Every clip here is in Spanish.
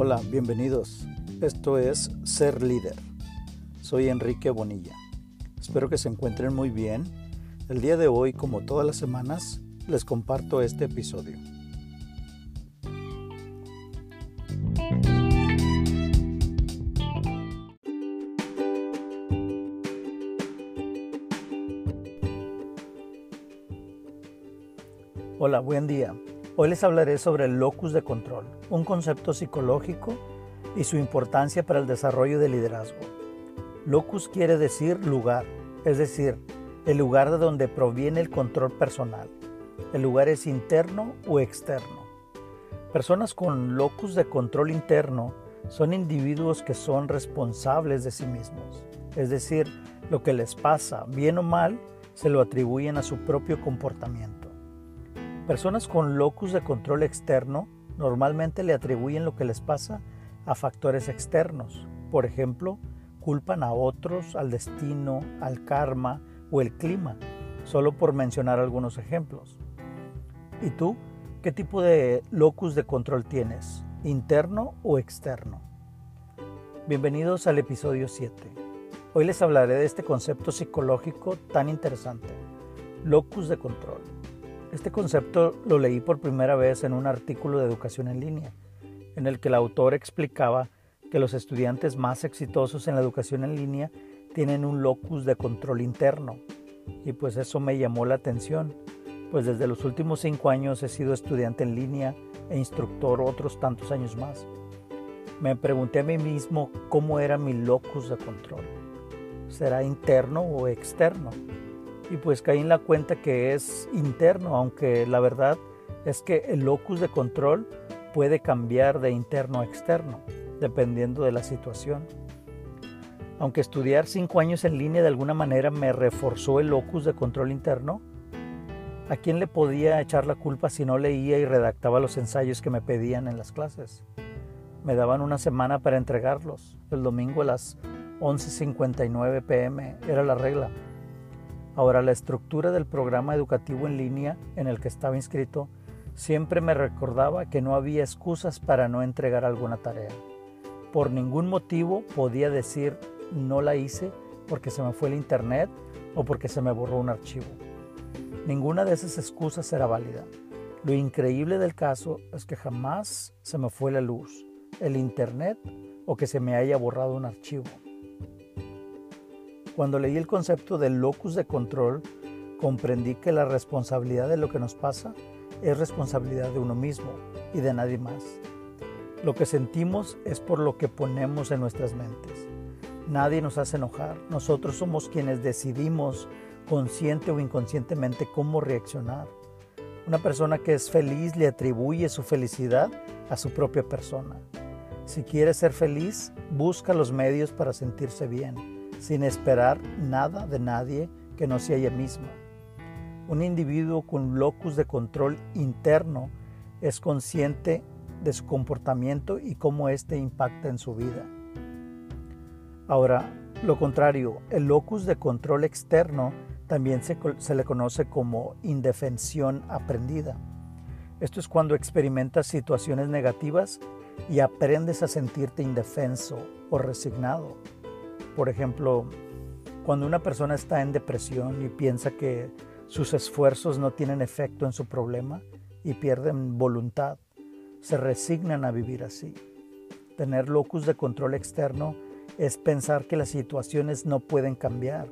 Hola, bienvenidos. Esto es Ser Líder. Soy Enrique Bonilla. Espero que se encuentren muy bien. El día de hoy, como todas las semanas, les comparto este episodio. Hola, buen día. Hoy les hablaré sobre el locus de control, un concepto psicológico y su importancia para el desarrollo del liderazgo. Locus quiere decir lugar, es decir, el lugar de donde proviene el control personal. El lugar es interno o externo. Personas con locus de control interno son individuos que son responsables de sí mismos, es decir, lo que les pasa, bien o mal, se lo atribuyen a su propio comportamiento. Personas con locus de control externo normalmente le atribuyen lo que les pasa a factores externos. Por ejemplo, culpan a otros, al destino, al karma o el clima, solo por mencionar algunos ejemplos. ¿Y tú? ¿Qué tipo de locus de control tienes? ¿Interno o externo? Bienvenidos al episodio 7. Hoy les hablaré de este concepto psicológico tan interesante, locus de control. Este concepto lo leí por primera vez en un artículo de educación en línea, en el que el autor explicaba que los estudiantes más exitosos en la educación en línea tienen un locus de control interno. Y pues eso me llamó la atención, pues desde los últimos cinco años he sido estudiante en línea e instructor otros tantos años más. Me pregunté a mí mismo cómo era mi locus de control. ¿Será interno o externo? Y pues caí en la cuenta que es interno, aunque la verdad es que el locus de control puede cambiar de interno a externo, dependiendo de la situación. Aunque estudiar cinco años en línea de alguna manera me reforzó el locus de control interno, ¿a quién le podía echar la culpa si no leía y redactaba los ensayos que me pedían en las clases? Me daban una semana para entregarlos. El domingo a las 11.59 pm era la regla. Ahora, la estructura del programa educativo en línea en el que estaba inscrito siempre me recordaba que no había excusas para no entregar alguna tarea. Por ningún motivo podía decir no la hice porque se me fue el internet o porque se me borró un archivo. Ninguna de esas excusas era válida. Lo increíble del caso es que jamás se me fue la luz, el internet o que se me haya borrado un archivo. Cuando leí el concepto del locus de control, comprendí que la responsabilidad de lo que nos pasa es responsabilidad de uno mismo y de nadie más. Lo que sentimos es por lo que ponemos en nuestras mentes. Nadie nos hace enojar. Nosotros somos quienes decidimos consciente o inconscientemente cómo reaccionar. Una persona que es feliz le atribuye su felicidad a su propia persona. Si quiere ser feliz, busca los medios para sentirse bien sin esperar nada de nadie que no sea ella misma. Un individuo con locus de control interno es consciente de su comportamiento y cómo éste impacta en su vida. Ahora, lo contrario, el locus de control externo también se, se, le conoce como indefensión aprendida. Esto es cuando experimentas situaciones negativas y aprendes a sentirte indefenso o resignado. Por ejemplo, cuando una persona está en depresión y piensa que sus esfuerzos no tienen efecto en su problema y pierden voluntad, se resignan a vivir así. Tener locus de control externo es pensar que las situaciones no pueden cambiar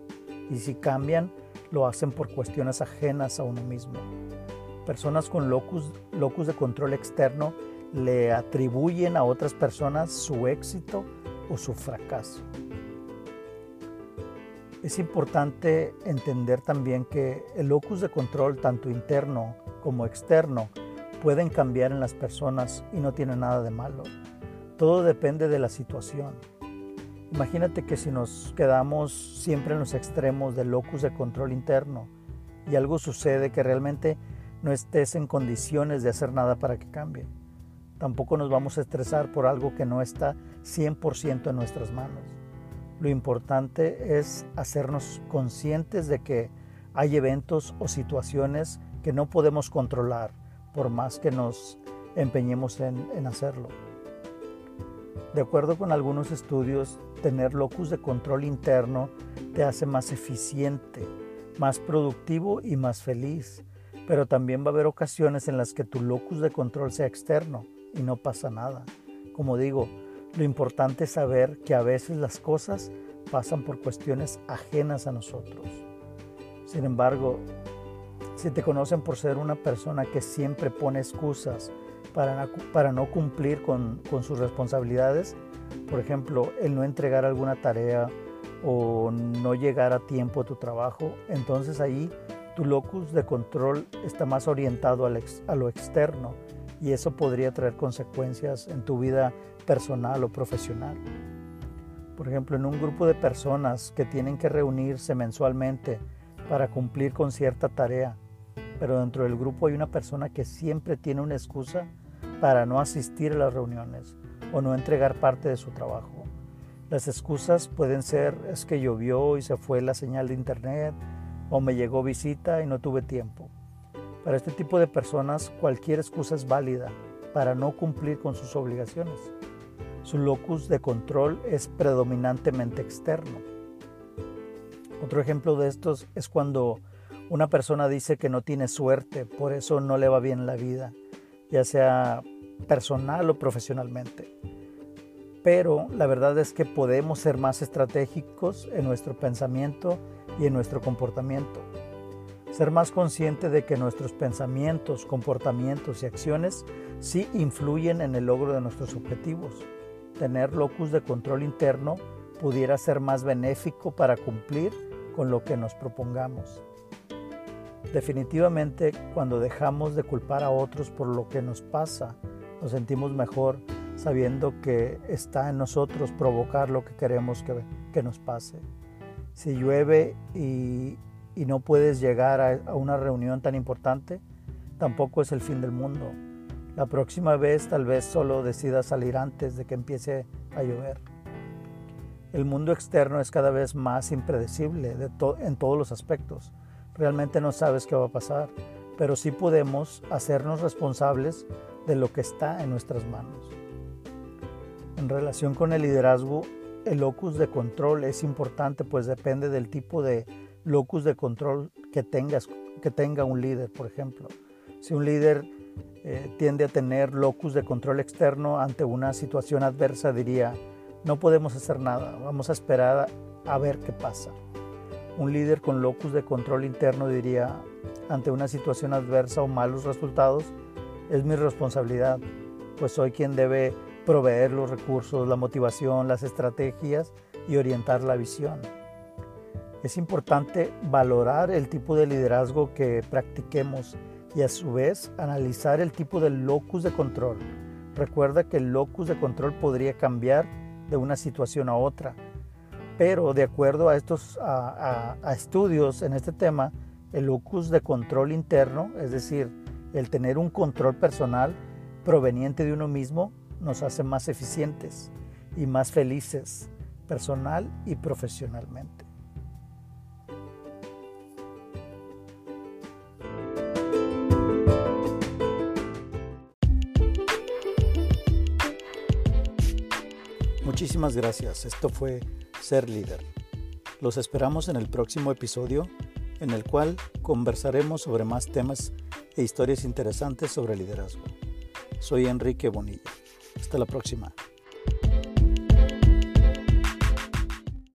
y si cambian lo hacen por cuestiones ajenas a uno mismo. Personas con locus, locus de control externo le atribuyen a otras personas su éxito o su fracaso. Es importante entender también que el locus de control, tanto interno como externo, pueden cambiar en las personas y no tiene nada de malo. Todo depende de la situación. Imagínate que si nos quedamos siempre en los extremos del locus de control interno y algo sucede que realmente no estés en condiciones de hacer nada para que cambie. Tampoco nos vamos a estresar por algo que no está 100% en nuestras manos. Lo importante es hacernos conscientes de que hay eventos o situaciones que no podemos controlar por más que nos empeñemos en, hacerlo. De acuerdo con algunos estudios, tener locus de control interno te hace más eficiente, más productivo y más feliz. Pero también va a haber ocasiones en las que tu locus de control sea externo y no pasa nada. Como digo, lo importante es saber que a veces las cosas pasan por cuestiones ajenas a nosotros. Sin embargo, si te conocen por ser una persona que siempre pone excusas para, para no cumplir con, con sus responsabilidades, por ejemplo, el no entregar alguna tarea o no llegar a tiempo a tu trabajo, entonces ahí tu locus de control está más orientado a lo externo y eso podría traer consecuencias en tu vida personal o profesional. Por ejemplo, en un grupo de personas que tienen que reunirse mensualmente para cumplir con cierta tarea, pero dentro del grupo hay una persona que siempre tiene una excusa para no asistir a las reuniones o no entregar parte de su trabajo. Las excusas pueden ser es que llovió y se fue la señal de internet o me llegó visita y no tuve tiempo. Para este tipo de personas cualquier excusa es válida para no cumplir con sus obligaciones. Su locus de control es predominantemente externo. Otro ejemplo de estos es cuando una persona dice que no tiene suerte, por eso no le va bien la vida, ya sea personal o profesionalmente. Pero la verdad es que podemos ser más estratégicos en nuestro pensamiento y en nuestro comportamiento. Ser más consciente de que nuestros pensamientos, comportamientos y acciones sí influyen en el logro de nuestros objetivos. Tener locus de control interno pudiera ser más benéfico para cumplir con lo que nos propongamos. Definitivamente, cuando dejamos de culpar a otros por lo que nos pasa, nos sentimos mejor sabiendo que está en nosotros provocar lo que queremos que, que nos pase. Si llueve y, no puedes llegar a una reunión tan importante, tampoco es el fin del mundo. La próxima vez tal vez solo decidas salir antes de que empiece a llover. El mundo externo es cada vez más impredecible en todos los aspectos. Realmente no sabes qué va a pasar, pero sí podemos hacernos responsables de lo que está en nuestras manos. En relación con el liderazgo, el locus de control es importante pues depende del tipo de locus de control que tengas que tenga un líder, por ejemplo. Si un líder eh, tiende a tener locus de control externo ante una situación adversa, diría, no podemos hacer nada, vamos a esperar a ver qué pasa. Un líder con locus de control interno diría, ante una situación adversa o malos resultados, es mi responsabilidad, pues soy quien debe proveer los recursos, la motivación, las estrategias y orientar la visión. Es importante valorar el tipo de liderazgo que practiquemos y a su vez analizar el tipo de locus de control. Recuerda que el locus de control podría cambiar de una situación a otra pero de acuerdo a estos estudios en este tema, el locus de control interno, es decir, el tener un control personal proveniente de uno mismo, nos hace más eficientes y más felices personal y profesionalmente. Muchísimas gracias. Esto fue ser líder. Los esperamos en el próximo episodio en el cual conversaremos sobre más temas e historias interesantes sobre liderazgo. Soy Enrique Bonilla. Hasta la próxima.